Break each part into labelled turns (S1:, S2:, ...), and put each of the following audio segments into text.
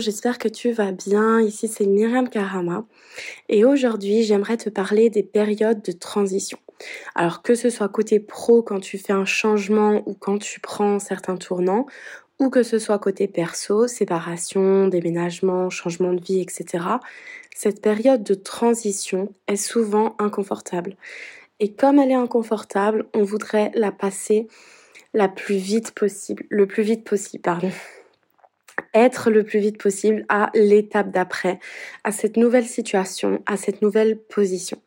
S1: j'espère que tu vas bien. Ici c'est Myriam Karama et aujourd'hui j'aimerais te parler des périodes de transition. Alors que ce soit côté pro quand tu fais un changement ou quand tu prends certains tournants ou que ce soit côté perso, séparation, déménagement, changement de vie, etc. Cette période de transition est souvent inconfortable. Et comme elle est inconfortable, on voudrait la passer la plus vite possible, le plus vite possible, pardon être le plus vite possible à l'étape d'après, à cette nouvelle situation, à cette nouvelle position.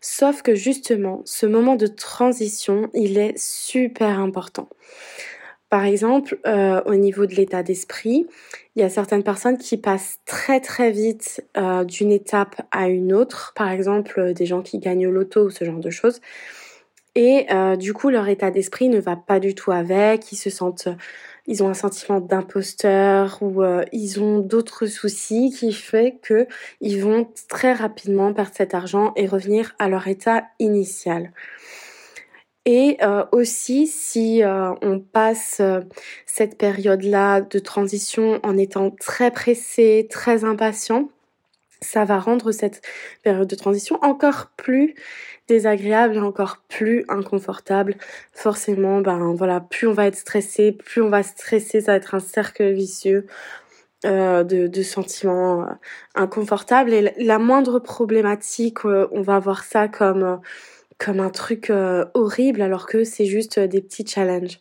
S1: Sauf que justement, ce moment de transition, il est super important. Par exemple, euh, au niveau de l'état d'esprit, il y a certaines personnes qui passent très très vite euh, d'une étape à une autre. Par exemple, euh, des gens qui gagnent au loto ou ce genre de choses. Et du coup, leur état d'esprit ne va pas du tout avec. Ils se sentent ils ont un sentiment d'imposteur ou euh, ils ont d'autres soucis qui fait que ils vont très rapidement perdre cet argent et revenir à leur état initial. Et euh, aussi, si euh, on passe cette période-là de transition en étant très pressé, très impatient, ça va rendre cette période de transition encore plus désagréable et encore plus inconfortable. Forcément, ben voilà, plus on va être stressé, plus on va stresser, ça va être un cercle vicieux euh, de, sentiments euh, inconfortables. Et la moindre problématique, euh, on va voir ça comme comme un truc horrible, alors que c'est juste des petits challenges.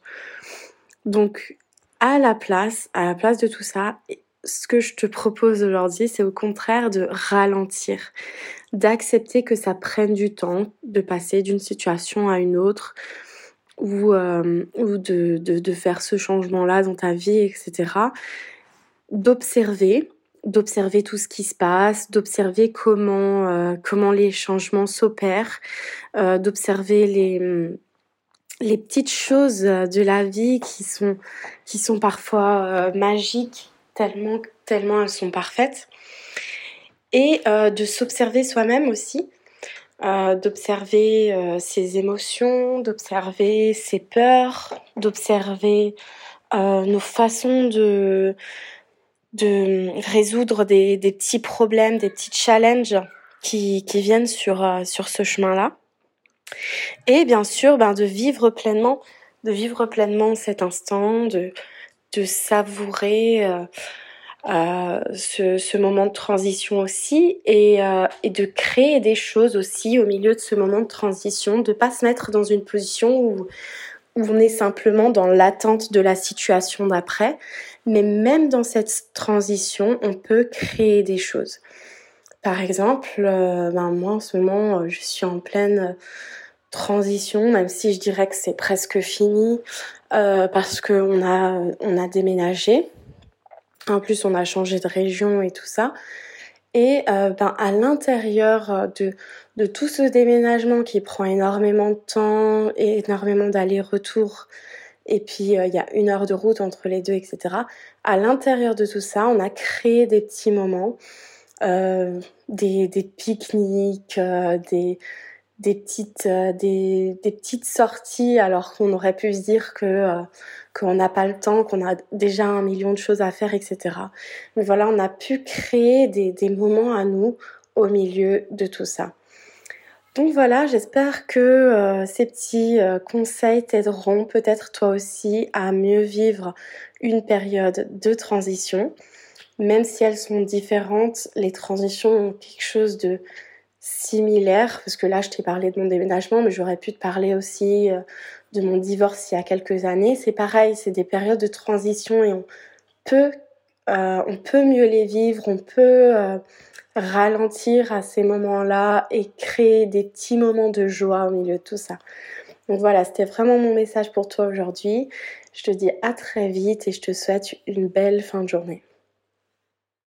S1: Donc, à la place, à la place de tout ça, ce que je te propose aujourd'hui, c'est au contraire de ralentir, d'accepter que ça prenne du temps de passer d'une situation à une autre ou, euh, ou de, de, de, faire ce changement-là dans ta vie, etc. D'observer, d'observer tout ce qui se passe, d'observer comment, euh, comment les changements s'opèrent, euh, d'observer les les petites choses de la vie qui sont qui sont parfois magiques tellement, tellement elles sont parfaites. Et euh, de s'observer soi-même aussi, euh, d'observer euh, ses émotions, d'observer ses peurs, d'observer nos façons de, de résoudre des, des, petits problèmes, des petits challenges qui, qui viennent sur, sur ce chemin-là. Et bien sûr, ben, de vivre pleinement, de vivre pleinement cet instant, de, de savourer euh, euh, ce, ce, moment de transition aussi et, euh, et, de créer des choses aussi au milieu de ce moment de transition, de pas se mettre dans une position où, où on est simplement dans l'attente de la situation d'après, mais même dans cette transition, on peut créer des choses. Par exemple, ben moi en ce moment, je suis en pleine transition, même si je dirais que c'est presque fini, euh, parce qu'on a, on a déménagé. En plus, on a changé de région et tout ça. Et euh, ben, à l'intérieur de, de tout ce déménagement qui prend énormément de temps et énormément d'allers-retours, et puis euh, il y a une heure de route entre les deux, etc. À l'intérieur de tout ça, on a créé des petits moments, euh, des, des pique-niques, euh, des, des petites euh, des, petites sorties alors qu'on aurait pu se dire que euh, qu'on n'a pas le temps, qu'on a déjà un million de choses à faire, etc. Mais voilà, on a pu créer des, des moments à nous au milieu de tout ça. Donc voilà, j'espère que euh, ces petits conseils t'aideront peut-être toi aussi à mieux vivre une période de transition. Même si elles sont différentes, les transitions ont quelque chose de similaire, parce que là je t'ai parlé de mon déménagement, mais j'aurais pu te parler aussi euh, de mon divorce il y a quelques années. C'est pareil, c'est des périodes de transition et on peut, euh, on peut mieux les vivre, on peut euh, ralentir à ces moments-là et créer des petits moments de joie au milieu de tout ça. Donc voilà, c'était vraiment mon message pour toi aujourd'hui. Je te dis à très vite et je te souhaite une belle fin de journée.